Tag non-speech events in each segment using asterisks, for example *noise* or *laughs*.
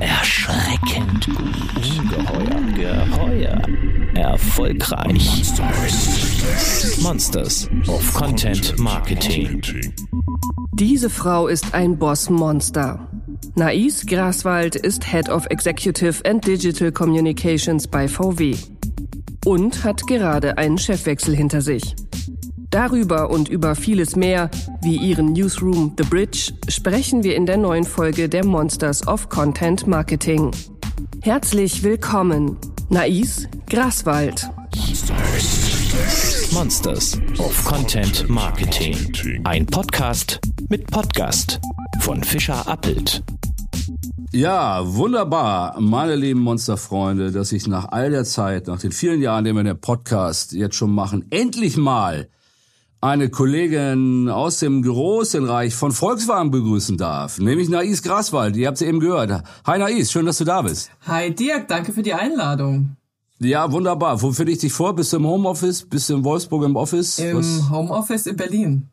Erschreckend gut. Ungeheuer. Geheuer. Erfolgreich. Monsters of Content Marketing. Diese Frau ist ein Boss-Monster. Nais Graswald ist Head of Executive and Digital Communications bei VW und hat gerade einen Chefwechsel hinter sich. Darüber und über vieles mehr, wie ihren Newsroom The Bridge, sprechen wir in der neuen Folge der Monsters of Content Marketing. Herzlich willkommen, Nais Graswald. Monsters of Content Marketing. Ein Podcast mit Podcast von Fischer Appelt. Ja, wunderbar, meine lieben Monsterfreunde, dass ich nach all der Zeit, nach den vielen Jahren, die wir den Podcast jetzt schon machen, endlich mal eine Kollegin aus dem großen Reich von Volkswagen begrüßen darf, nämlich Nais Graswald. Ihr habt sie eben gehört. Hi Nais, schön, dass du da bist. Hi Dirk, danke für die Einladung. Ja, wunderbar. Wo finde ich dich vor? Bist du im Homeoffice? Bist du in Wolfsburg im Office? Im Was? Homeoffice in Berlin.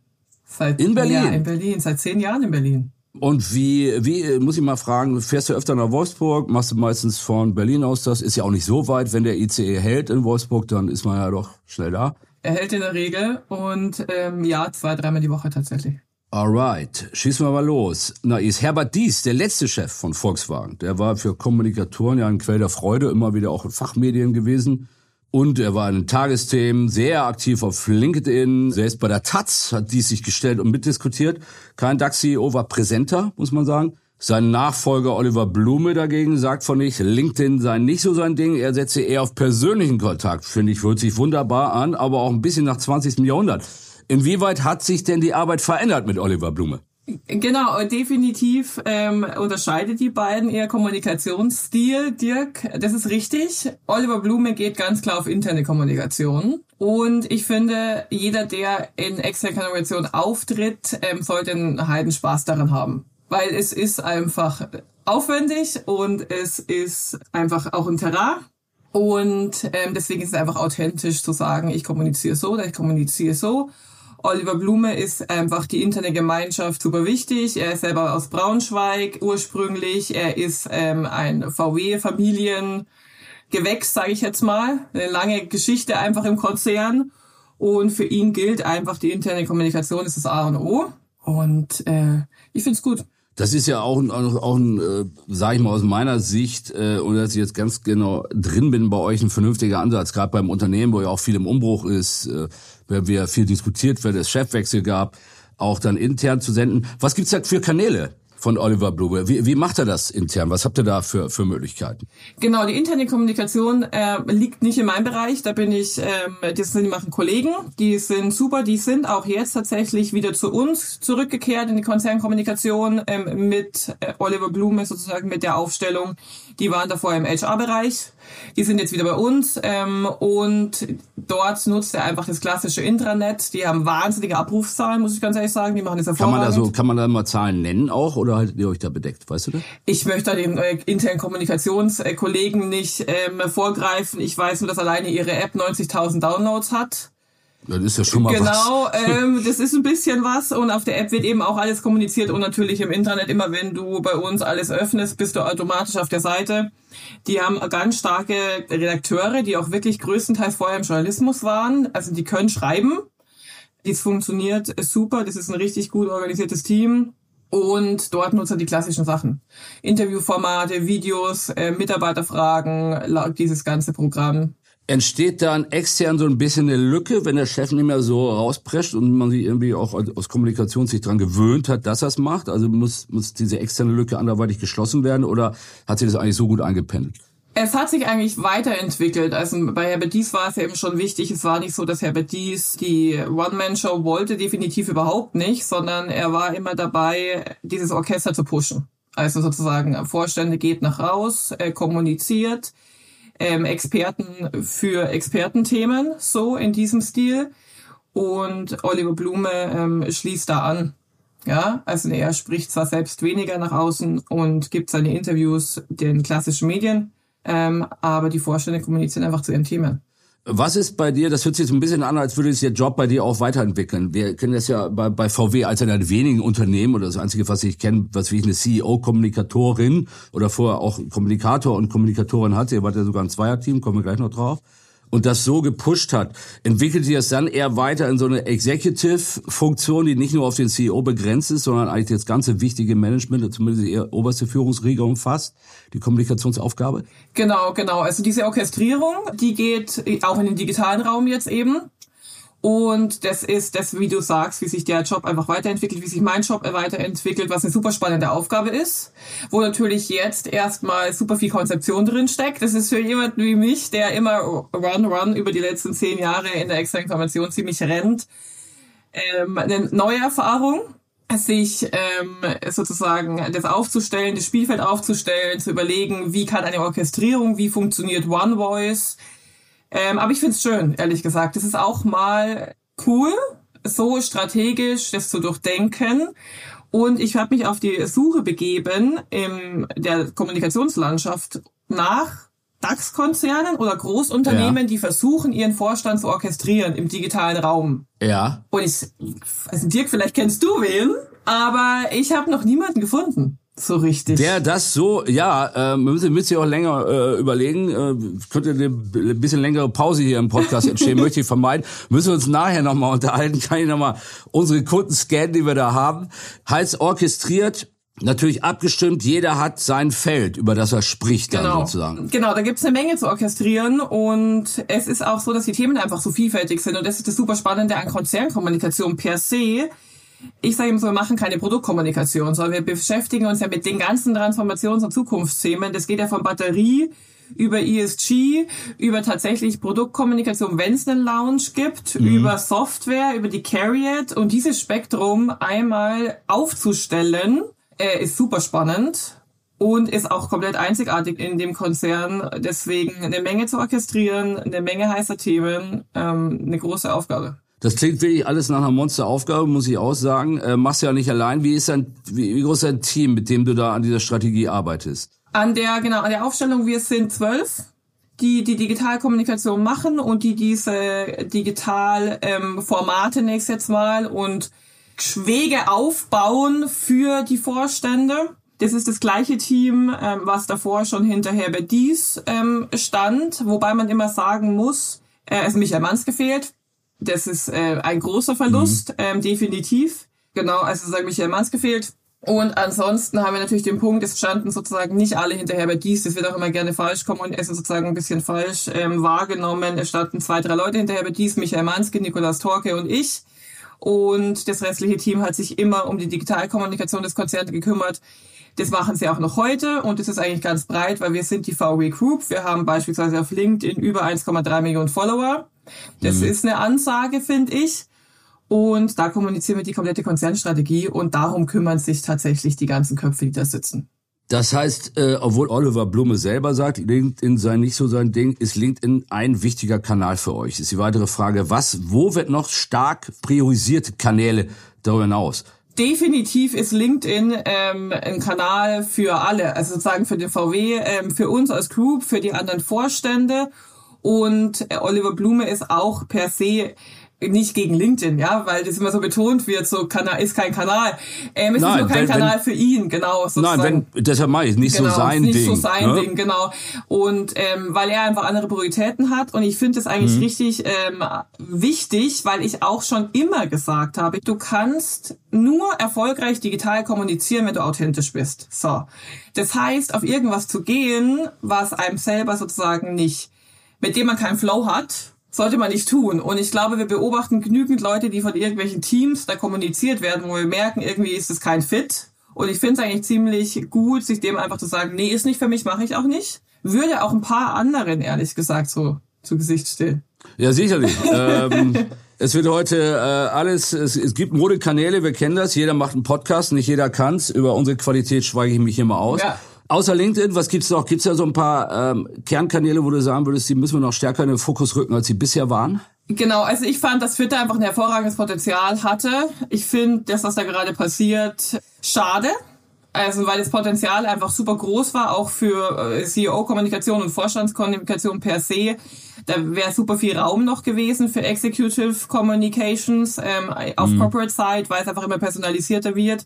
Seit, in Berlin? Ja, in Berlin. Seit zehn Jahren in Berlin. Und wie, wie, muss ich mal fragen, fährst du öfter nach Wolfsburg? Machst du meistens von Berlin aus das? Ist ja auch nicht so weit. Wenn der ICE hält in Wolfsburg, dann ist man ja doch schnell da. Er hält in der Regel und ähm, ja, zwei, dreimal die Woche tatsächlich. Alright, schießen wir mal los. Na, ist Herbert Dies, der letzte Chef von Volkswagen. Der war für Kommunikatoren ja ein Quell der Freude, immer wieder auch in Fachmedien gewesen. Und er war in Tagesthemen sehr aktiv auf LinkedIn. Selbst bei der Taz hat dies sich gestellt und mitdiskutiert. Kein DAX-CEO war präsenter, muss man sagen. Sein Nachfolger Oliver Blume dagegen sagt von nicht, LinkedIn sei nicht so sein Ding, er setze eher auf persönlichen Kontakt. Finde ich, hört sich wunderbar an, aber auch ein bisschen nach 20. Jahrhundert. Inwieweit hat sich denn die Arbeit verändert mit Oliver Blume? Genau, definitiv ähm, unterscheidet die beiden ihr Kommunikationsstil, Dirk. Das ist richtig. Oliver Blume geht ganz klar auf interne Kommunikation. Und ich finde, jeder, der in externer Kommunikation auftritt, ähm, sollte einen heiden Spaß daran haben weil es ist einfach aufwendig und es ist einfach auch ein Terrain. Und ähm, deswegen ist es einfach authentisch zu sagen, ich kommuniziere so oder ich kommuniziere so. Oliver Blume ist einfach die interne Gemeinschaft super wichtig. Er ist selber aus Braunschweig ursprünglich. Er ist ähm, ein VW-Familiengewächs, sage ich jetzt mal. Eine lange Geschichte einfach im Konzern. Und für ihn gilt einfach, die interne Kommunikation ist das A und O. Und äh, ich finde es gut. Das ist ja auch, auch, auch ein, äh, sage ich mal aus meiner Sicht, äh, und dass ich jetzt ganz genau drin bin bei euch, ein vernünftiger Ansatz, gerade beim Unternehmen, wo ja auch viel im Umbruch ist, äh, weil wir viel diskutiert, weil es Chefwechsel gab, auch dann intern zu senden. Was gibt's da für Kanäle? Von Oliver Blume. Wie, wie macht er das intern? Was habt ihr da für, für Möglichkeiten? Genau, die interne Kommunikation äh, liegt nicht in meinem Bereich. Da bin ich, ähm, das sind, die machen Kollegen, die sind super, die sind auch jetzt tatsächlich wieder zu uns zurückgekehrt in die Konzernkommunikation ähm, mit äh, Oliver Blume sozusagen mit der Aufstellung. Die waren davor im HR-Bereich die sind jetzt wieder bei uns ähm, und dort nutzt er einfach das klassische Intranet. Die haben wahnsinnige Abrufszahlen, muss ich ganz ehrlich sagen. Die machen das hervorragend. Kann man da so, kann man da mal Zahlen nennen auch oder haltet ihr euch da bedeckt? Weißt du das? Ich möchte da den äh, internen Kommunikationskollegen nicht ähm, vorgreifen. Ich weiß nur, dass alleine ihre App 90.000 Downloads hat. Das ist ja schon mal genau, was. Genau, ähm, das ist ein bisschen was und auf der App wird eben auch alles kommuniziert und natürlich im Internet immer, wenn du bei uns alles öffnest, bist du automatisch auf der Seite. Die haben ganz starke Redakteure, die auch wirklich größtenteils vorher im Journalismus waren. Also die können schreiben. Das funktioniert super. Das ist ein richtig gut organisiertes Team. Und dort nutzt er die klassischen Sachen. Interviewformate, Videos, äh, Mitarbeiterfragen, dieses ganze Programm. Entsteht dann extern so ein bisschen eine Lücke, wenn der Chef nicht mehr so rausprescht und man sich irgendwie auch aus Kommunikation sich dran gewöhnt hat, dass er es macht? Also muss, muss diese externe Lücke anderweitig geschlossen werden oder hat sich das eigentlich so gut eingependelt? Es hat sich eigentlich weiterentwickelt. Also bei Herbert Dies war es eben schon wichtig. Es war nicht so, dass Herbert Dies die One-Man-Show wollte, definitiv überhaupt nicht, sondern er war immer dabei, dieses Orchester zu pushen. Also sozusagen, Vorstände geht nach raus, er kommuniziert, ähm, Experten für Expertenthemen, so in diesem Stil. Und Oliver Blume ähm, schließt da an. Ja, also er spricht zwar selbst weniger nach außen und gibt seine Interviews den klassischen Medien, ähm, aber die Vorstände kommunizieren einfach zu ihren Themen. Was ist bei dir, das hört sich so ein bisschen an, als würde sich der Job bei dir auch weiterentwickeln. Wir kennen das ja bei, bei VW als einer der wenigen Unternehmen oder das einzige, was ich kenne, was wie ich eine CEO-Kommunikatorin oder vorher auch Kommunikator und Kommunikatorin hatte. Ihr wart ja sogar ein Zweierteam, kommen wir gleich noch drauf und das so gepusht hat, entwickelt sich das dann eher weiter in so eine Executive-Funktion, die nicht nur auf den CEO begrenzt ist, sondern eigentlich das ganze wichtige Management, zumindest die oberste Führungsriege umfasst, die Kommunikationsaufgabe? Genau, genau. Also diese Orchestrierung, die geht auch in den digitalen Raum jetzt eben. Und das ist das, wie du sagst, wie sich der Job einfach weiterentwickelt, wie sich mein Job weiterentwickelt, was eine super spannende Aufgabe ist, wo natürlich jetzt erstmal super viel Konzeption drin steckt. Das ist für jemanden wie mich, der immer Run Run über die letzten zehn Jahre in der externen Information ziemlich rennt, ähm, eine neue Erfahrung sich ähm, sozusagen das aufzustellen, das Spielfeld aufzustellen, zu überlegen, wie kann eine Orchestrierung, wie funktioniert One Voice, ähm, aber ich find's schön, ehrlich gesagt. Das ist auch mal cool, so strategisch das zu durchdenken. Und ich habe mich auf die Suche begeben in der Kommunikationslandschaft nach DAX-Konzernen oder Großunternehmen, ja. die versuchen, ihren Vorstand zu orchestrieren im digitalen Raum. Ja. Und ich, also Dirk, vielleicht kennst du wen, aber ich habe noch niemanden gefunden. So richtig. Der das so, ja, äh, müssen, müssen Sie auch länger äh, überlegen. Äh, könnte eine bisschen längere Pause hier im Podcast entstehen, *laughs* möchte ich vermeiden. Müssen wir uns nachher nochmal unterhalten. Kann ich nochmal unsere Kunden scannen, die wir da haben. Heißt orchestriert, natürlich abgestimmt, jeder hat sein Feld, über das er spricht dann genau. sozusagen. Genau, da gibt's eine Menge zu orchestrieren und es ist auch so, dass die Themen einfach so vielfältig sind und das ist das super Spannende an Konzernkommunikation per se ich sage immer so, wir machen keine Produktkommunikation, sondern wir beschäftigen uns ja mit den ganzen Transformations- und Zukunftsthemen. Das geht ja von Batterie über ESG, über tatsächlich Produktkommunikation, wenn es einen Lounge gibt, mhm. über Software, über die Carriot und dieses Spektrum einmal aufzustellen, äh, ist super spannend und ist auch komplett einzigartig in dem Konzern. Deswegen eine Menge zu orchestrieren, eine Menge heißer Themen, ähm, eine große Aufgabe. Das klingt wirklich alles nach einer Monsteraufgabe, muss ich auch sagen. Äh, machst ja nicht allein. Wie ist dein, wie, wie groß ist dein Team, mit dem du da an dieser Strategie arbeitest? An der, genau, an der Aufstellung, wir sind zwölf, die die Digitalkommunikation machen und die diese digital ähm, nächstes mal und Schwege aufbauen für die Vorstände. Das ist das gleiche Team, ähm, was davor schon hinter Herbert Dies ähm, stand, wobei man immer sagen muss, äh, es ist Michael Manns gefehlt, das ist äh, ein großer Verlust, mhm. ähm, definitiv. Genau, also sagen Michael Manns gefehlt. Und ansonsten haben wir natürlich den Punkt, es standen sozusagen nicht alle hinterher bei dies, das wird auch immer gerne falsch kommen und es ist sozusagen ein bisschen falsch ähm, wahrgenommen. Es standen zwei, drei Leute hinterher bei dies, Michael Manske, Nikolas Torke und ich. Und das restliche Team hat sich immer um die Digitalkommunikation des Konzerns gekümmert. Das machen sie auch noch heute und das ist eigentlich ganz breit, weil wir sind die VW Group. Wir haben beispielsweise auf LinkedIn über 1,3 Millionen Follower. Das mhm. ist eine Ansage, finde ich. Und da kommunizieren wir die komplette Konzernstrategie und darum kümmern sich tatsächlich die ganzen Köpfe, die da sitzen. Das heißt, äh, obwohl Oliver Blume selber sagt, LinkedIn sei nicht so sein Ding, ist LinkedIn ein wichtiger Kanal für euch. Ist die weitere Frage, was, wo wird noch stark priorisierte Kanäle darüber hinaus? definitiv ist LinkedIn ähm, ein Kanal für alle, also sozusagen für den VW, ähm, für uns als Group, für die anderen Vorstände. Und äh, Oliver Blume ist auch per se nicht gegen LinkedIn, ja, weil das immer so betont wird, so Kanal ist kein Kanal. Ähm, es nein, ist nur kein wenn, Kanal für ihn, genau. Sozusagen. Nein, wenn, deshalb mache ich nicht genau, so sein nicht Ding. Nicht so sein ne? Ding, genau. Und ähm, weil er einfach andere Prioritäten hat und ich finde das eigentlich mhm. richtig ähm, wichtig, weil ich auch schon immer gesagt habe, du kannst nur erfolgreich digital kommunizieren, wenn du authentisch bist. So. Das heißt, auf irgendwas zu gehen, was einem selber sozusagen nicht, mit dem man keinen Flow hat, sollte man nicht tun. Und ich glaube, wir beobachten genügend Leute, die von irgendwelchen Teams da kommuniziert werden, wo wir merken, irgendwie ist es kein Fit. Und ich finde es eigentlich ziemlich gut, sich dem einfach zu sagen, nee, ist nicht für mich, mache ich auch nicht. Würde auch ein paar anderen, ehrlich gesagt, so zu Gesicht stehen. Ja, sicherlich. *laughs* ähm, es wird heute äh, alles, es, es gibt Modekanäle, wir kennen das, jeder macht einen Podcast, nicht jeder kann's. Über unsere Qualität schweige ich mich hier mal aus. Ja. Außer LinkedIn, was gibt's noch? Gibt's da so ein paar ähm, Kernkanäle, wo du sagen würdest, die müssen wir noch stärker in den Fokus rücken, als sie bisher waren? Genau, also ich fand, dass Twitter einfach ein hervorragendes Potenzial hatte. Ich finde, das, was da gerade passiert, schade. Also weil das Potenzial einfach super groß war, auch für äh, CEO-Kommunikation und Vorstandskommunikation per se. Da wäre super viel Raum noch gewesen für Executive Communications ähm, auf mhm. Corporate Side, weil es einfach immer personalisierter wird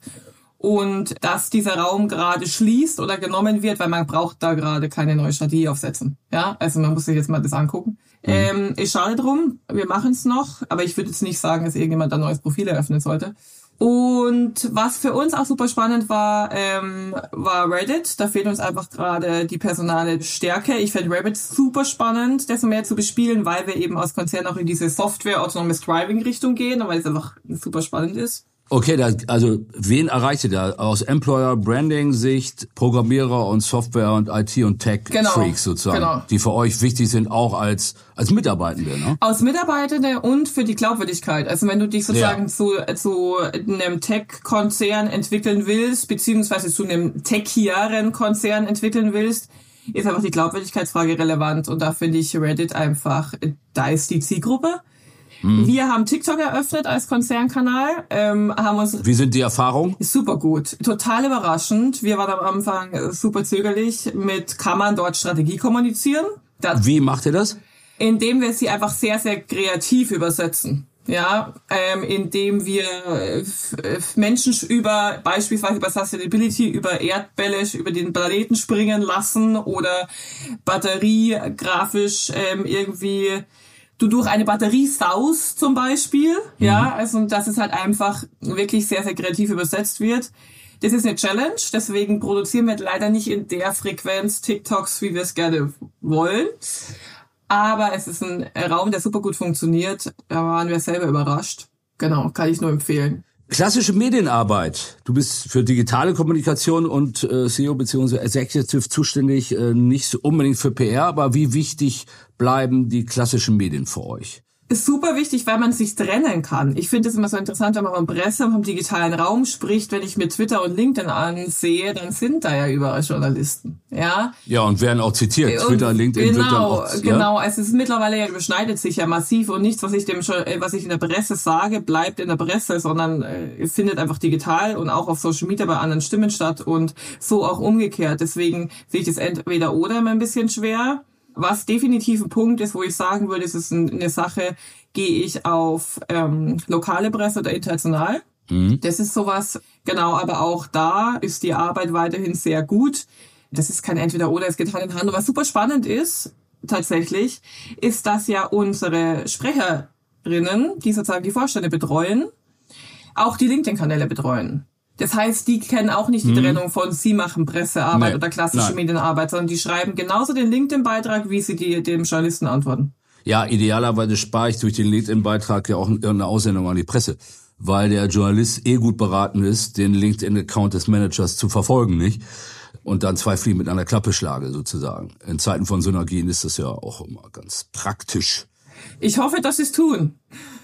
und dass dieser Raum gerade schließt oder genommen wird, weil man braucht da gerade keine neue Strategie aufsetzen. Ja, also man muss sich jetzt mal das angucken. Mhm. Ähm, ist schade drum, wir machen es noch, aber ich würde jetzt nicht sagen, dass irgendjemand ein neues Profil eröffnen sollte. Und was für uns auch super spannend war, ähm, war Reddit. Da fehlt uns einfach gerade die personale Stärke. Ich finde Reddit super spannend, das mehr zu bespielen, weil wir eben aus Konzern auch in diese Software Autonomous Driving Richtung gehen weil es einfach super spannend ist. Okay, da, also wen erreicht ihr da? Aus Employer Branding Sicht, Programmierer und Software und IT und Tech genau, Freaks sozusagen, genau. die für euch wichtig sind, auch als als Mitarbeitende, ne? Aus Mitarbeitende und für die Glaubwürdigkeit. Also wenn du dich sozusagen ja. zu, zu einem Tech-Konzern entwickeln willst, beziehungsweise zu einem techieren Konzern entwickeln willst, ist einfach die Glaubwürdigkeitsfrage relevant. Und da finde ich Reddit einfach, da ist die Zielgruppe. Mhm. Wir haben TikTok eröffnet als Konzernkanal. Ähm, haben uns Wie sind die Erfahrungen? Super gut. Total überraschend. Wir waren am Anfang super zögerlich mit, kann man dort Strategie kommunizieren? Das, Wie macht ihr das? Indem wir sie einfach sehr, sehr kreativ übersetzen ja, ähm, indem wir äh, Menschen über beispielsweise bei Sustainability über Erdbälle über den Planeten springen lassen oder Batterie grafisch ähm, irgendwie du durch eine Batterie saust zum Beispiel. Mhm. Ja, also dass es halt einfach wirklich sehr, sehr kreativ übersetzt wird. Das ist eine Challenge, deswegen produzieren wir leider nicht in der Frequenz TikToks, wie wir es gerne wollen. Aber es ist ein Raum, der super gut funktioniert. Da waren wir selber überrascht. Genau, kann ich nur empfehlen. Klassische Medienarbeit. Du bist für digitale Kommunikation und äh, CEO bzw. Executive zuständig, äh, nicht unbedingt für PR, aber wie wichtig bleiben die klassischen Medien für euch? Ist super wichtig, weil man sich trennen kann. Ich finde es immer so interessant, wenn man vom Presse und vom digitalen Raum spricht. Wenn ich mir Twitter und LinkedIn ansehe, dann sind da ja überall Journalisten. Ja. Ja, und werden auch zitiert. Und Twitter, LinkedIn genau, wird dann auch, ja? Genau, es ist mittlerweile ja überschneidet sich ja massiv und nichts, was ich dem äh, was ich in der Presse sage, bleibt in der Presse, sondern äh, findet einfach digital und auch auf Social Media bei anderen Stimmen statt und so auch umgekehrt. Deswegen sehe ich das entweder oder immer ein bisschen schwer. Was definitiv ein Punkt ist, wo ich sagen würde, es ist eine Sache, gehe ich auf ähm, lokale Presse oder international. Mhm. Das ist sowas, genau, aber auch da ist die Arbeit weiterhin sehr gut. Das ist kein Entweder-Oder, es geht Hand in Hand. Und was super spannend ist, tatsächlich, ist, dass ja unsere Sprecherinnen, die sozusagen die Vorstände betreuen, auch die LinkedIn-Kanäle betreuen. Das heißt, die kennen auch nicht die hm. Trennung von sie machen Pressearbeit nee, oder klassische nein. Medienarbeit, sondern die schreiben genauso den LinkedIn-Beitrag, wie sie die, dem Journalisten antworten. Ja, idealerweise spare ich durch den LinkedIn-Beitrag ja auch eine Aussendung an die Presse, weil der Journalist eh gut beraten ist, den LinkedIn-Account des Managers zu verfolgen, nicht? Und dann zwei Fliegen mit einer Klappe schlage, sozusagen. In Zeiten von Synergien ist das ja auch immer ganz praktisch. Ich hoffe, dass sie es tun.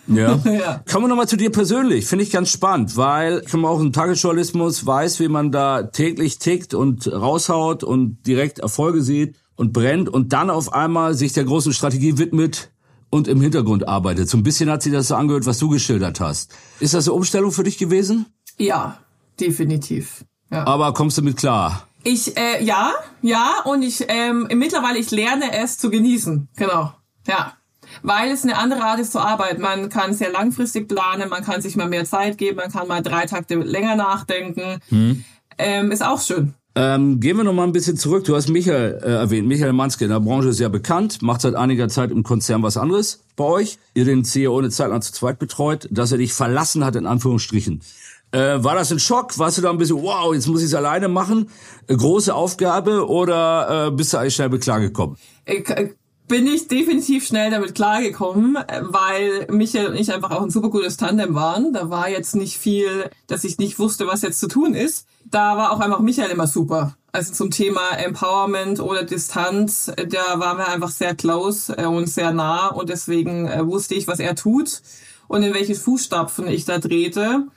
Ja. *laughs* ja. Kommen wir nochmal zu dir persönlich. Finde ich ganz spannend, weil ich auch im Tagesjournalismus weiß, wie man da täglich tickt und raushaut und direkt Erfolge sieht und brennt und dann auf einmal sich der großen Strategie widmet und im Hintergrund arbeitet. So ein bisschen hat sich das so angehört, was du geschildert hast. Ist das eine Umstellung für dich gewesen? Ja, definitiv. Ja. Aber kommst du mit klar? Ich, äh, ja, ja, und ich, ähm, mittlerweile, ich lerne es zu genießen. Genau. Ja weil es eine andere Art ist zu arbeiten. Man kann sehr langfristig planen, man kann sich mal mehr Zeit geben, man kann mal drei Takte länger nachdenken. Hm. Ähm, ist auch schön. Ähm, gehen wir noch mal ein bisschen zurück. Du hast Michael äh, erwähnt. Michael Manske in der Branche ist ja bekannt, macht seit einiger Zeit im Konzern was anderes bei euch. Ihr den CEO eine Zeit lang zu zweit betreut, dass er dich verlassen hat, in Anführungsstrichen. Äh, war das ein Schock? Warst du da ein bisschen, wow, jetzt muss ich es alleine machen? Äh, große Aufgabe oder äh, bist du eigentlich schnell beklargekommen? Bin ich definitiv schnell damit klargekommen, weil Michael und ich einfach auch ein super gutes Tandem waren. Da war jetzt nicht viel, dass ich nicht wusste, was jetzt zu tun ist. Da war auch einfach Michael immer super. Also zum Thema Empowerment oder Distanz, da waren wir einfach sehr close äh, und sehr nah und deswegen äh, wusste ich, was er tut und in welche Fußstapfen ich da drehte.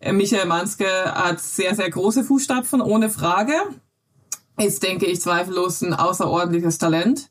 Äh, Michael Manske hat sehr, sehr große Fußstapfen, ohne Frage. Ist, denke ich, zweifellos ein außerordentliches Talent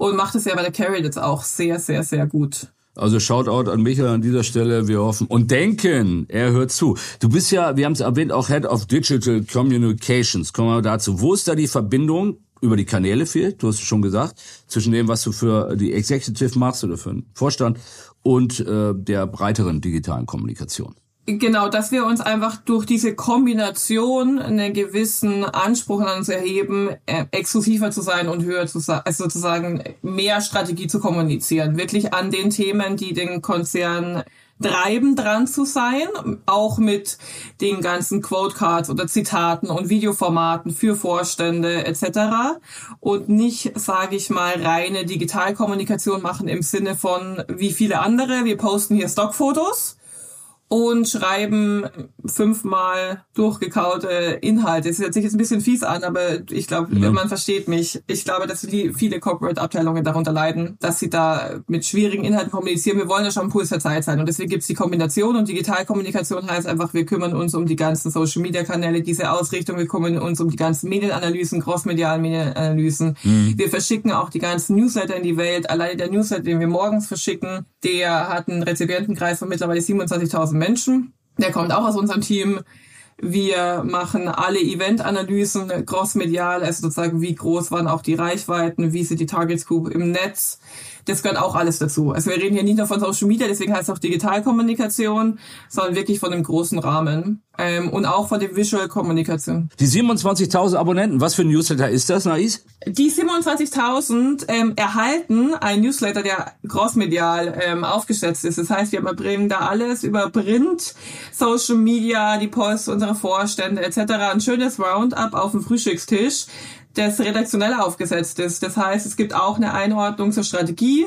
und macht es ja bei der Carry jetzt auch sehr, sehr, sehr gut. Also Shoutout an Michael an dieser Stelle. Wir hoffen und denken, er hört zu. Du bist ja, wir haben es erwähnt, auch Head of Digital Communications. Kommen wir dazu. Wo ist da die Verbindung über die Kanäle fehlt, du hast es schon gesagt, zwischen dem, was du für die Executive machst oder für den Vorstand und äh, der breiteren digitalen Kommunikation. Genau, dass wir uns einfach durch diese Kombination einen gewissen Anspruch an uns erheben, äh, exklusiver zu sein und höher zu sein, also sozusagen mehr Strategie zu kommunizieren. Wirklich an den Themen, die den Konzern treiben, dran zu sein, auch mit den ganzen Quotecards oder Zitaten und Videoformaten für Vorstände etc. Und nicht, sage ich mal, reine Digitalkommunikation machen im Sinne von wie viele andere. Wir posten hier Stockfotos und schreiben fünfmal durchgekaute Inhalte. Das hört sich jetzt ein bisschen fies an, aber ich glaube, ja. man versteht mich. Ich glaube, dass viele Corporate-Abteilungen darunter leiden, dass sie da mit schwierigen Inhalten kommunizieren. Wir wollen ja schon Puls der Zeit sein. Und deswegen gibt's die Kombination. Und Digitalkommunikation heißt einfach, wir kümmern uns um die ganzen Social-Media-Kanäle, diese Ausrichtung. Wir kümmern uns um die ganzen Medienanalysen, cross-medialen Medienanalysen. Mhm. Wir verschicken auch die ganzen Newsletter in die Welt. Alleine der Newsletter, den wir morgens verschicken, der hat einen Rezipientenkreis von mittlerweile 27.000 Menschen. Der kommt auch aus unserem Team. Wir machen alle Event-Analysen crossmedial, also sozusagen wie groß waren auch die Reichweiten, wie sind die Target Group im Netz, das gehört auch alles dazu. Also wir reden hier nicht nur von Social Media, deswegen heißt es auch Digitalkommunikation, sondern wirklich von dem großen Rahmen ähm, und auch von der Visual Kommunikation. Die 27.000 Abonnenten, was für ein Newsletter ist das, Nais? Die 27.000 ähm, erhalten ein Newsletter, der crossmedial ähm, aufgesetzt ist. Das heißt, wir bringen da alles über Print, Social Media, die Posts unserer Vorstände etc. Ein schönes Roundup auf dem Frühstückstisch das redaktionell aufgesetzt ist. Das heißt, es gibt auch eine Einordnung zur Strategie,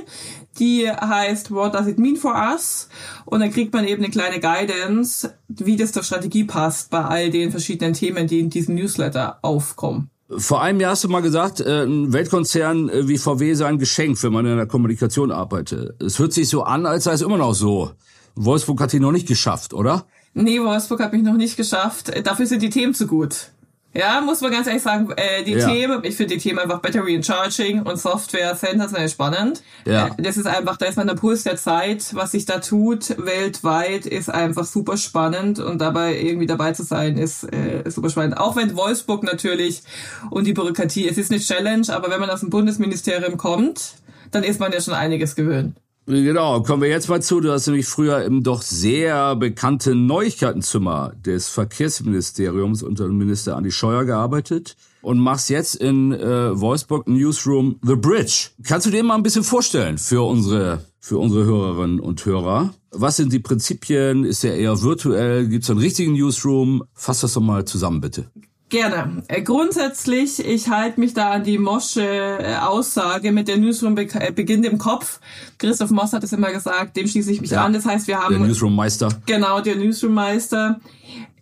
die heißt What does it mean for us? Und dann kriegt man eben eine kleine Guidance, wie das zur Strategie passt bei all den verschiedenen Themen, die in diesem Newsletter aufkommen. Vor einem Jahr hast du mal gesagt, äh, ein Weltkonzern äh, wie VW sei ein Geschenk, wenn man in der Kommunikation arbeitet. Es hört sich so an, als sei es immer noch so. Wolfsburg hat die noch nicht geschafft, oder? Nee, Wolfsburg hat mich noch nicht geschafft. Dafür sind die Themen zu gut. Ja, muss man ganz ehrlich sagen, äh, die ja. Themen, ich finde die Themen einfach Battery and Charging und Software sensationell spannend. Ja. Äh, das ist einfach, da ist man der Puls der Zeit, was sich da tut, weltweit, ist einfach super spannend und dabei irgendwie dabei zu sein, ist äh, super spannend. Auch wenn Wolfsburg natürlich und die Bürokratie, es ist eine Challenge, aber wenn man aus dem Bundesministerium kommt, dann ist man ja schon einiges gewöhnt. Genau, kommen wir jetzt mal zu. Du hast nämlich früher im doch sehr bekannten Neuigkeitenzimmer des Verkehrsministeriums unter dem Minister Andi Scheuer gearbeitet und machst jetzt in äh, Wolfsburg Newsroom The Bridge. Kannst du dir mal ein bisschen vorstellen für unsere für unsere Hörerinnen und Hörer? Was sind die Prinzipien? Ist er eher virtuell? Gibt es einen richtigen Newsroom? Fass das doch mal zusammen, bitte. Gerne. Äh, grundsätzlich, ich halte mich da an die Mosche äh, Aussage mit der Newsroom be äh, beginnt im Kopf. Christoph Moss hat es immer gesagt, dem schließe ich mich ja, an. Das heißt, wir haben... Der Newsroom Meister. Genau, der Newsroom Meister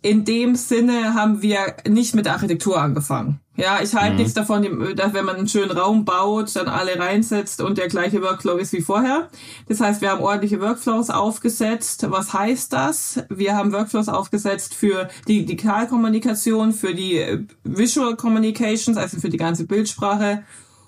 in dem Sinne haben wir nicht mit der Architektur angefangen. Ja, ich halte mhm. nichts davon, dass wenn man einen schönen Raum baut, dann alle reinsetzt und der gleiche Workflow ist wie vorher. Das heißt, wir haben ordentliche Workflows aufgesetzt. Was heißt das? Wir haben Workflows aufgesetzt für die Digitalkommunikation, für die Visual Communications, also für die ganze Bildsprache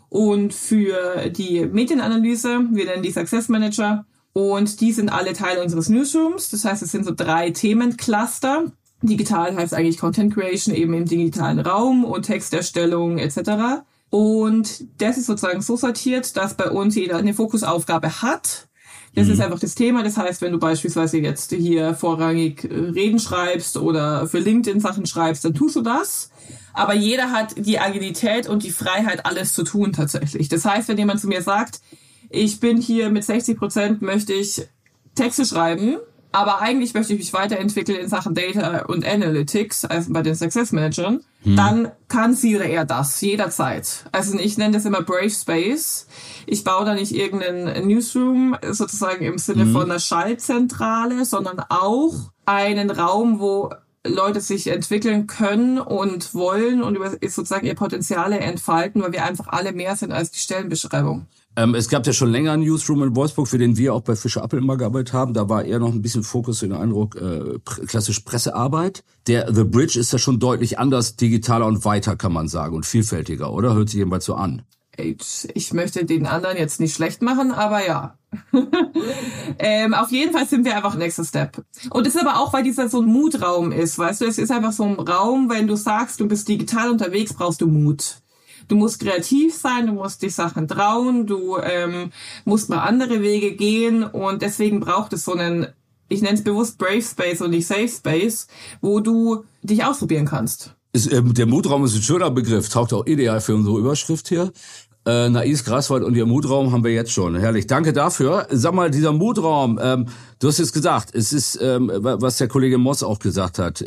und für die Medienanalyse. Wir nennen die Success Manager. Und die sind alle Teil unseres Newsrooms. Das heißt, es sind so drei Themencluster Digital heißt eigentlich Content Creation eben im digitalen Raum und Texterstellung etc. Und das ist sozusagen so sortiert, dass bei uns jeder eine Fokusaufgabe hat. Das mhm. ist einfach das Thema. Das heißt, wenn du beispielsweise jetzt hier vorrangig äh, Reden schreibst oder für LinkedIn Sachen schreibst, dann tust du das. Aber jeder hat die Agilität und die Freiheit, alles zu tun tatsächlich. Das heißt, wenn jemand zu mir sagt, ich bin hier mit 60 Prozent, möchte ich Texte schreiben, aber eigentlich möchte ich mich weiterentwickeln in Sachen Data und Analytics, also bei den Success Managern, hm. dann kann sie oder er das jederzeit. Also ich nenne das immer Brave Space. Ich baue da nicht irgendeinen Newsroom sozusagen im Sinne hm. von einer Schaltzentrale, sondern auch einen Raum, wo Leute sich entwickeln können und wollen und sozusagen ihr Potenziale entfalten, weil wir einfach alle mehr sind als die Stellenbeschreibung. Ähm, es gab ja schon länger einen Newsroom in Wolfsburg, für den wir auch bei Fischer Appel immer gearbeitet haben. Da war eher noch ein bisschen Fokus in der Eindruck, äh, klassisch Pressearbeit. Der The Bridge ist ja schon deutlich anders, digitaler und weiter, kann man sagen, und vielfältiger, oder? Hört sich jedenfalls so an. Ich möchte den anderen jetzt nicht schlecht machen, aber ja. *laughs* ähm, auf jeden Fall sind wir einfach nächster Step. Und das ist aber auch, weil dieser so ein Mutraum ist, weißt du, es ist einfach so ein Raum, wenn du sagst, du bist digital unterwegs, brauchst du Mut. Du musst kreativ sein, du musst dich Sachen trauen, du ähm, musst mal andere Wege gehen und deswegen braucht es so einen, ich nenne es bewusst Brave Space und nicht Safe Space, wo du dich ausprobieren kannst. Ist, äh, der Mutraum ist ein schöner Begriff, taucht auch ideal für unsere Überschrift hier. Äh, Nais Graswald und ihr Mutraum haben wir jetzt schon. Herrlich, danke dafür. Sag mal, dieser Mutraum, ähm, du hast jetzt gesagt, es ist, ähm, was der Kollege Moss auch gesagt hat,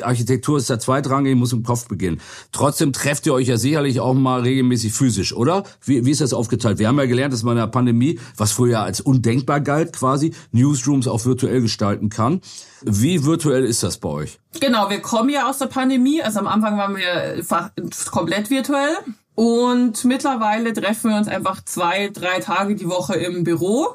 Architektur ist da zweitrangig, muss im Kopf beginnen. Trotzdem trefft ihr euch ja sicherlich auch mal regelmäßig physisch, oder? Wie, wie ist das aufgeteilt? Wir haben ja gelernt, dass man in der Pandemie, was früher als undenkbar galt quasi, Newsrooms auch virtuell gestalten kann. Wie virtuell ist das bei euch? Genau, wir kommen ja aus der Pandemie. Also am Anfang waren wir komplett virtuell. Und mittlerweile treffen wir uns einfach zwei, drei Tage die Woche im Büro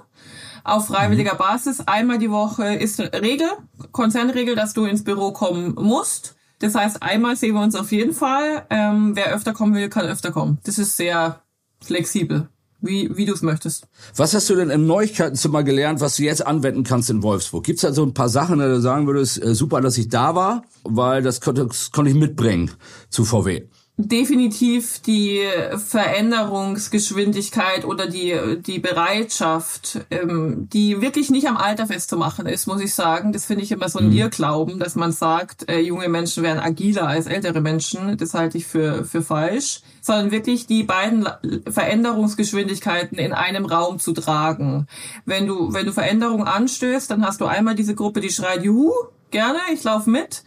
auf freiwilliger mhm. Basis. Einmal die Woche ist Regel, Konzernregel, dass du ins Büro kommen musst. Das heißt, einmal sehen wir uns auf jeden Fall. Ähm, wer öfter kommen will, kann öfter kommen. Das ist sehr flexibel, wie, wie du es möchtest. Was hast du denn im Neuigkeitenzimmer gelernt, was du jetzt anwenden kannst in Wolfsburg? Gibt es da so ein paar Sachen, da du sagen würdest, äh, super, dass ich da war, weil das konnte, das konnte ich mitbringen zu VW? Definitiv die Veränderungsgeschwindigkeit oder die, die Bereitschaft, ähm, die wirklich nicht am Alter festzumachen ist, muss ich sagen. Das finde ich immer so ein mhm. Irrglauben, dass man sagt, äh, junge Menschen wären agiler als ältere Menschen. Das halte ich für, für falsch. Sondern wirklich die beiden Veränderungsgeschwindigkeiten in einem Raum zu tragen. Wenn du, wenn du Veränderungen anstößt, dann hast du einmal diese Gruppe, die schreit, juhu, gerne, ich laufe mit.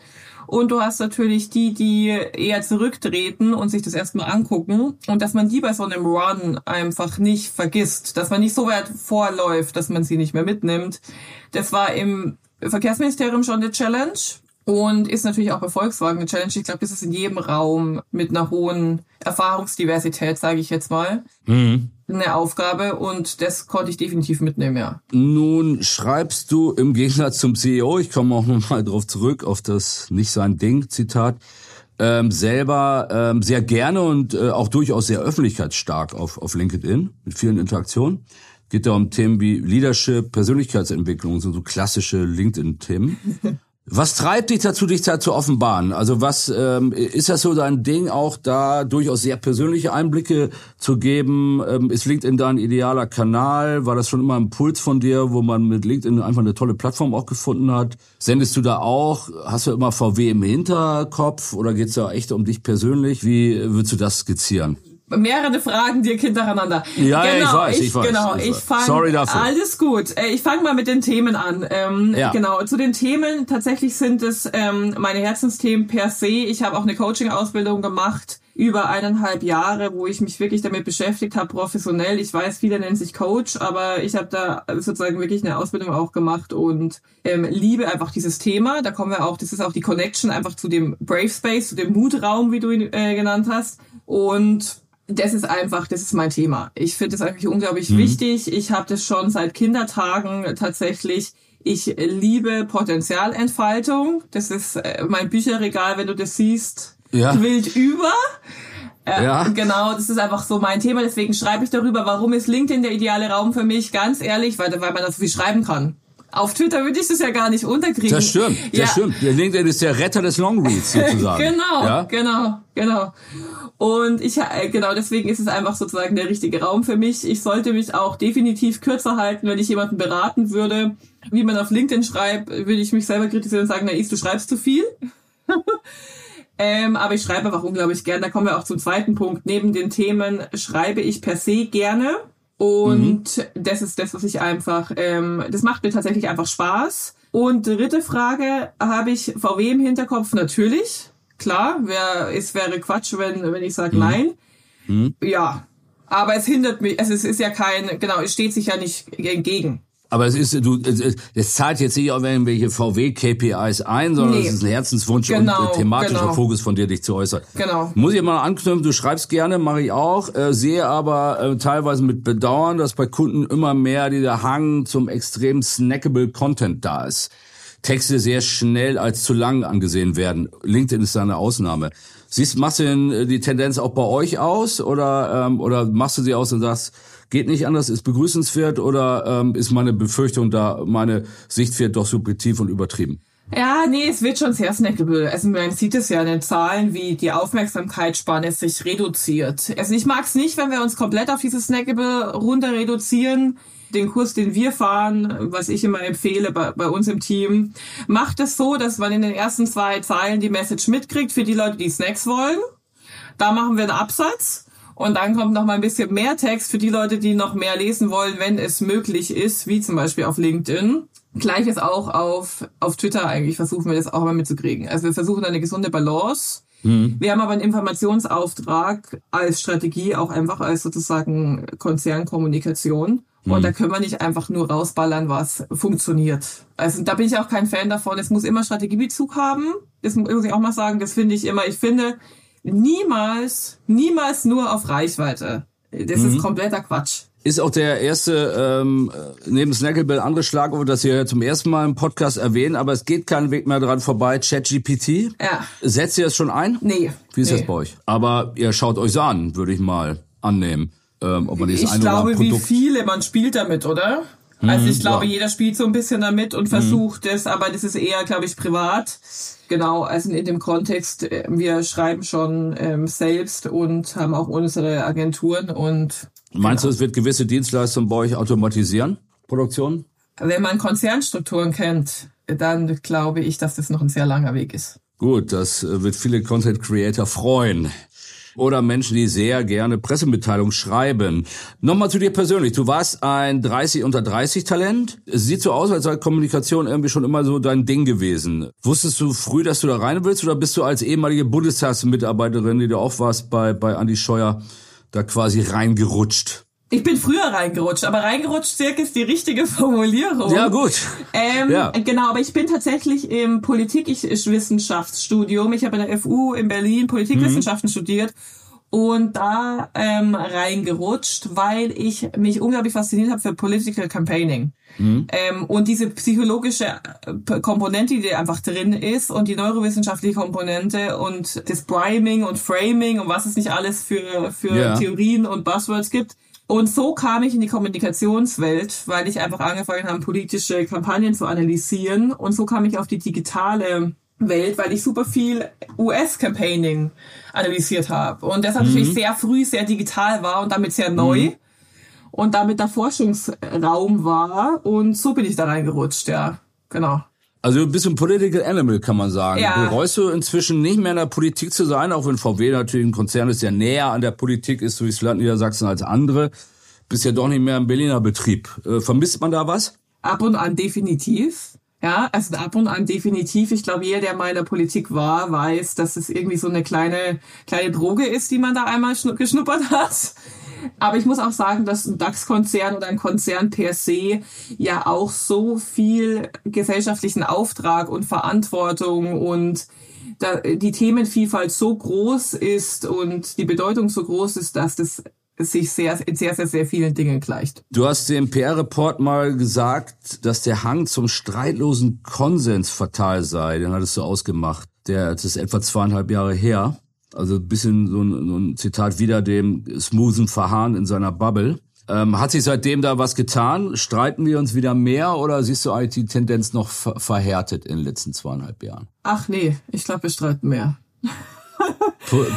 Und du hast natürlich die, die eher zurücktreten und sich das erstmal angucken. Und dass man die bei so einem Run einfach nicht vergisst. Dass man nicht so weit vorläuft, dass man sie nicht mehr mitnimmt. Das war im Verkehrsministerium schon eine Challenge. Und ist natürlich auch bei Volkswagen eine Challenge. Ich glaube, das ist in jedem Raum mit einer hohen Erfahrungsdiversität, sage ich jetzt mal, mhm. Eine Aufgabe. Und das konnte ich definitiv mitnehmen, ja. Nun schreibst du im Gegensatz zum CEO, ich komme auch nochmal drauf zurück, auf das nicht sein Ding, Zitat, ähm, selber ähm, sehr gerne und äh, auch durchaus sehr öffentlichkeitsstark auf, auf LinkedIn mit vielen Interaktionen. Geht da um Themen wie Leadership, Persönlichkeitsentwicklung, so, so klassische LinkedIn-Themen. *laughs* Was treibt dich dazu, dich da zu offenbaren? Also was ähm, ist das so dein Ding, auch da durchaus sehr persönliche Einblicke zu geben? Ähm, ist LinkedIn da ein idealer Kanal? War das schon immer ein Impuls von dir, wo man mit LinkedIn einfach eine tolle Plattform auch gefunden hat? Sendest du da auch? Hast du immer VW im Hinterkopf oder geht's da echt um dich persönlich? Wie würdest du das skizzieren? Mehrere Fragen dir hintereinander. Ja, genau, ja, ich genau, weiß, ich, ich weiß. Genau, ich, ich fange. Sorry dafür. Alles gut. Ich fange mal mit den Themen an. Ähm, ja. Genau, zu den Themen tatsächlich sind es ähm, meine Herzensthemen per se. Ich habe auch eine Coaching-Ausbildung gemacht über eineinhalb Jahre, wo ich mich wirklich damit beschäftigt habe, professionell. Ich weiß, viele nennen sich Coach, aber ich habe da sozusagen wirklich eine Ausbildung auch gemacht und ähm, liebe einfach dieses Thema. Da kommen wir auch, das ist auch die Connection einfach zu dem Brave Space, zu dem Mutraum, wie du ihn äh, genannt hast. Und das ist einfach, das ist mein Thema. Ich finde das eigentlich unglaublich mhm. wichtig. Ich habe das schon seit Kindertagen tatsächlich. Ich liebe Potenzialentfaltung. Das ist äh, mein Bücherregal, wenn du das siehst, ja. quillt über. Äh, ja. Genau, das ist einfach so mein Thema. Deswegen schreibe ich darüber, warum ist LinkedIn der ideale Raum für mich? Ganz ehrlich, weil, weil man da so viel schreiben kann. Auf Twitter würde ich das ja gar nicht unterkriegen. Das stimmt, das ja. stimmt. Der LinkedIn ist der Retter des Longreads sozusagen. *laughs* genau, ja? genau, genau. Und ich, äh, genau deswegen ist es einfach sozusagen der richtige Raum für mich. Ich sollte mich auch definitiv kürzer halten, wenn ich jemanden beraten würde. Wie man auf LinkedIn schreibt, würde ich mich selber kritisieren und sagen, na Is, du schreibst zu viel. *laughs* ähm, aber ich schreibe einfach unglaublich gern. Da kommen wir auch zum zweiten Punkt. Neben den Themen schreibe ich per se gerne. Und mhm. das ist das, was ich einfach, ähm, das macht mir tatsächlich einfach Spaß. Und dritte Frage, habe ich VW im Hinterkopf? Natürlich. Klar, wär, es wäre Quatsch, wenn, wenn ich sage mhm. nein. Mhm. Ja, aber es hindert mich, also es ist ja kein, genau, es steht sich ja nicht entgegen. Aber es ist, du, es zahlt jetzt nicht auf irgendwelche VW-KPIs ein, sondern nee. es ist ein Herzenswunsch genau, und thematischer genau. Fokus von dir, dich zu äußern. Genau. Muss ich mal anknüpfen, du schreibst gerne, mache ich auch, äh, sehe aber äh, teilweise mit Bedauern, dass bei Kunden immer mehr dieser Hang zum extrem snackable Content da ist. Texte sehr schnell als zu lang angesehen werden. LinkedIn ist da eine Ausnahme. Siehst, machst du denn äh, die Tendenz auch bei euch aus oder, ähm, oder machst du sie aus und sagst, geht nicht anders, ist begrüßenswert oder ähm, ist meine Befürchtung da, meine Sicht wird doch subjektiv und übertrieben? Ja, nee, es wird schon sehr snackable. Also man sieht es ja in den Zahlen, wie die Aufmerksamkeitsspanne sich reduziert. Also ich mag es nicht, wenn wir uns komplett auf dieses snackable runter reduzieren. Den Kurs, den wir fahren, was ich immer empfehle bei, bei uns im Team, macht es so, dass man in den ersten zwei Zeilen die Message mitkriegt für die Leute, die Snacks wollen. Da machen wir einen Absatz. Und dann kommt noch mal ein bisschen mehr Text für die Leute, die noch mehr lesen wollen, wenn es möglich ist, wie zum Beispiel auf LinkedIn. Gleiches auch auf, auf Twitter eigentlich versuchen wir das auch mal mitzukriegen. Also wir versuchen eine gesunde Balance. Mhm. Wir haben aber einen Informationsauftrag als Strategie, auch einfach als sozusagen Konzernkommunikation. Mhm. Und da können wir nicht einfach nur rausballern, was funktioniert. Also da bin ich auch kein Fan davon. Es muss immer Strategiebezug haben. Das muss ich auch mal sagen. Das finde ich immer. Ich finde niemals, niemals nur auf Reichweite. Das mhm. ist kompletter Quatsch ist auch der erste ähm, neben Snackable andere Schlagwort, das ihr zum ersten Mal im Podcast erwähnen, aber es geht kein Weg mehr dran vorbei. ChatGPT. Ja. Setzt ihr das schon ein? Nee. Wie ist nee. das bei euch? Aber ihr schaut euch an, würde ich mal annehmen. Ähm, ob man ich ein glaube, oder wie viele man spielt damit, oder? Also ich glaube, ja. jeder spielt so ein bisschen damit und versucht mhm. es, aber das ist eher, glaube ich, privat. Genau, also in dem Kontext, äh, wir schreiben schon ähm, selbst und haben auch unsere Agenturen und Meinst genau. du, es wird gewisse Dienstleistungen bei euch automatisieren, Produktion? Wenn man Konzernstrukturen kennt, dann glaube ich, dass das noch ein sehr langer Weg ist. Gut, das äh, wird viele Content Creator freuen. Oder Menschen, die sehr gerne Pressemitteilungen schreiben. Nochmal zu dir persönlich. Du warst ein 30 unter 30 Talent. Es sieht so aus, als sei Kommunikation irgendwie schon immer so dein Ding gewesen. Wusstest du früh, dass du da rein willst oder bist du als ehemalige Bundestagsmitarbeiterin, die du auch warst bei, bei Andi Scheuer, da quasi reingerutscht? Ich bin früher reingerutscht, aber reingerutscht circa ist die richtige Formulierung. Ja, gut. Ähm, ja. Genau, aber ich bin tatsächlich im Politikwissenschaftsstudium. Ich habe an der FU in Berlin Politikwissenschaften mhm. studiert und da ähm, reingerutscht, weil ich mich unglaublich fasziniert habe für Political Campaigning. Mhm. Ähm, und diese psychologische äh, Komponente, die einfach drin ist und die neurowissenschaftliche Komponente und das Priming und Framing und was es nicht alles für, für yeah. Theorien und Buzzwords gibt. Und so kam ich in die Kommunikationswelt, weil ich einfach angefangen habe, politische Kampagnen zu analysieren. Und so kam ich auf die digitale Welt, weil ich super viel US-Campaigning analysiert habe. Und das mhm. natürlich sehr früh sehr digital war und damit sehr neu. Mhm und damit der Forschungsraum war. Und so bin ich da reingerutscht, ja. Genau. Also ein Political Animal, kann man sagen. Ja. Bereust du inzwischen nicht mehr in der Politik zu sein, auch wenn VW natürlich ein Konzern ist, der näher an der Politik ist durchs Land Niedersachsen als andere. Bist ja doch nicht mehr im Berliner Betrieb. Äh, vermisst man da was? Ab und an definitiv. Ja, also ab und an definitiv. Ich glaube, jeder, der mal in der Politik war, weiß, dass es irgendwie so eine kleine, kleine Droge ist, die man da einmal geschnuppert hat. Aber ich muss auch sagen, dass ein DAX-Konzern oder ein Konzern per se ja auch so viel gesellschaftlichen Auftrag und Verantwortung und die Themenvielfalt so groß ist und die Bedeutung so groß ist, dass das sich sehr, in sehr, sehr, sehr vielen Dingen gleicht. Du hast dem PR-Report mal gesagt, dass der Hang zum streitlosen Konsens fatal sei. Den hattest du ausgemacht. Der, das ist etwa zweieinhalb Jahre her. Also ein bisschen so ein, so ein Zitat wieder dem smoothen Verharren in seiner Bubble. Ähm, hat sich seitdem da was getan? Streiten wir uns wieder mehr oder siehst du eigentlich die Tendenz noch ver verhärtet in den letzten zweieinhalb Jahren? Ach nee, ich glaube, wir streiten mehr.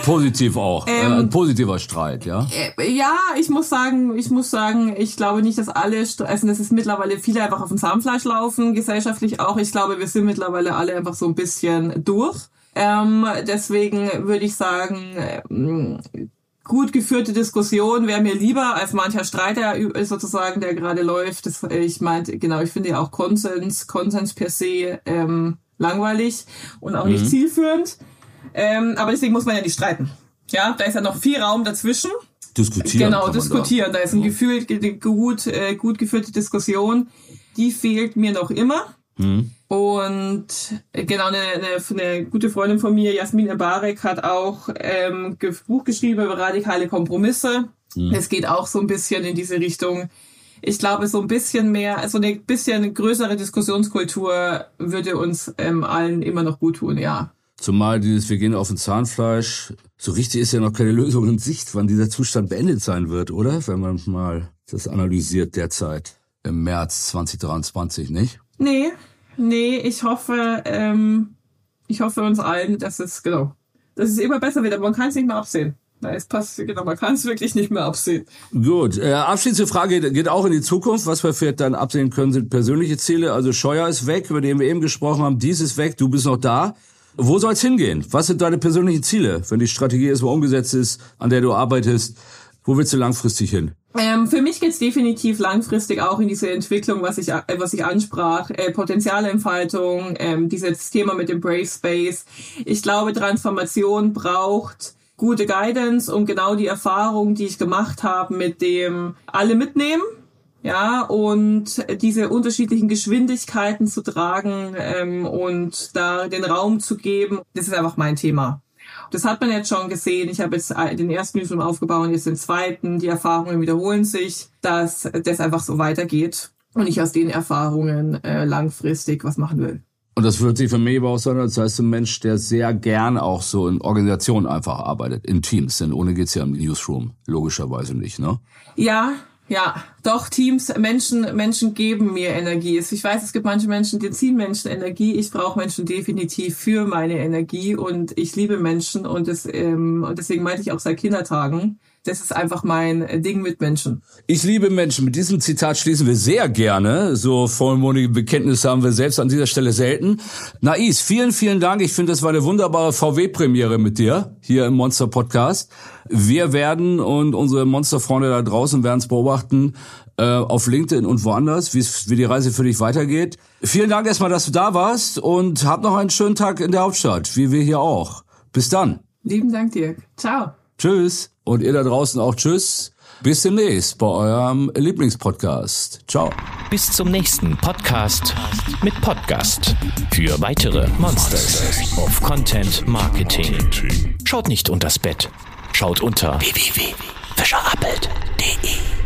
positiv auch. Äh, ähm, äh, ein positiver Streit, ja? Äh, ja, ich muss sagen, ich muss sagen, ich glaube nicht, dass alle, also das ist mittlerweile viele einfach auf dem Zahnfleisch laufen, gesellschaftlich auch. Ich glaube, wir sind mittlerweile alle einfach so ein bisschen durch. Ähm, deswegen würde ich sagen, äh, gut geführte Diskussion wäre mir lieber als mancher Streiter sozusagen, der gerade läuft. Das, ich meinte, genau, ich finde ja auch Konsens, Konsens per se ähm, langweilig und auch mhm. nicht zielführend. Ähm, aber deswegen muss man ja nicht streiten. Ja, da ist ja noch viel Raum dazwischen. Diskutieren. Genau, diskutieren. Da. da. ist ein Gefühl, gut, äh, gut geführte Diskussion. Die fehlt mir noch immer. Mhm. Und äh, genau, eine, eine, eine gute Freundin von mir, Jasmin Ebarek, hat auch ähm, Buch geschrieben über radikale Kompromisse. Mhm. Es geht auch so ein bisschen in diese Richtung. Ich glaube, so ein bisschen mehr, so eine bisschen größere Diskussionskultur würde uns ähm, allen immer noch gut tun, ja. Zumal dieses Wir gehen auf ein Zahnfleisch, so richtig ist ja noch keine Lösung in Sicht, wann dieser Zustand beendet sein wird, oder? Wenn man mal das analysiert derzeit im März 2023, nicht? Nee, nee, ich hoffe, ähm, ich hoffe uns allen, dass es, genau, dass es immer besser wird, aber man kann es nicht mehr absehen. Na, es passt, genau, man kann es wirklich nicht mehr absehen. Gut, äh, abschließende Frage geht auch in die Zukunft. Was wir vielleicht dann absehen können, sind persönliche Ziele. Also Scheuer ist weg, über den wir eben gesprochen haben. Dies ist weg, du bist noch da. Wo soll es hingehen? Was sind deine persönlichen Ziele, wenn die Strategie erstmal umgesetzt ist, an der du arbeitest? Wo willst du langfristig hin? Ähm, für mich geht's definitiv langfristig auch in diese Entwicklung, was ich, äh, was ich ansprach, äh, Potenzialentfaltung, ähm, dieses Thema mit dem Brave Space. Ich glaube, Transformation braucht gute Guidance und genau die Erfahrung, die ich gemacht habe mit dem alle mitnehmen, ja, und diese unterschiedlichen Geschwindigkeiten zu tragen ähm, und da den Raum zu geben, das ist einfach mein Thema. Das hat man jetzt schon gesehen. Ich habe jetzt den ersten Newsroom aufgebaut und jetzt den zweiten. Die Erfahrungen wiederholen sich, dass das einfach so weitergeht und ich aus den Erfahrungen äh, langfristig was machen will. Und das wird sich für mich aber auch sein, als heißt ein Mensch, der sehr gern auch so in Organisationen einfach arbeitet, in Teams, denn ohne geht's ja im Newsroom logischerweise nicht, ne? Ja, ja, doch, Teams, Menschen, Menschen geben mir Energie. Ich weiß, es gibt manche Menschen, die ziehen Menschen Energie. Ich brauche Menschen definitiv für meine Energie und ich liebe Menschen und, das, ähm, und deswegen meinte ich auch seit Kindertagen, das ist einfach mein Ding mit Menschen. Ich liebe Menschen. Mit diesem Zitat schließen wir sehr gerne. So vollmundige Bekenntnisse haben wir selbst an dieser Stelle selten. Nais, vielen, vielen Dank. Ich finde, das war eine wunderbare VW-Premiere mit dir hier im Monster Podcast. Wir werden und unsere Monsterfreunde da draußen werden es beobachten äh, auf LinkedIn und woanders, wie die Reise für dich weitergeht. Vielen Dank erstmal, dass du da warst und hab noch einen schönen Tag in der Hauptstadt, wie wir hier auch. Bis dann. Lieben Dank, Dirk. Ciao. Tschüss. Und ihr da draußen auch Tschüss. Bis demnächst bei eurem Lieblingspodcast. Ciao. Bis zum nächsten Podcast mit Podcast. Für weitere Monsters of Content Marketing. Schaut nicht unters Bett. Schaut unter www.fischerappelt.de.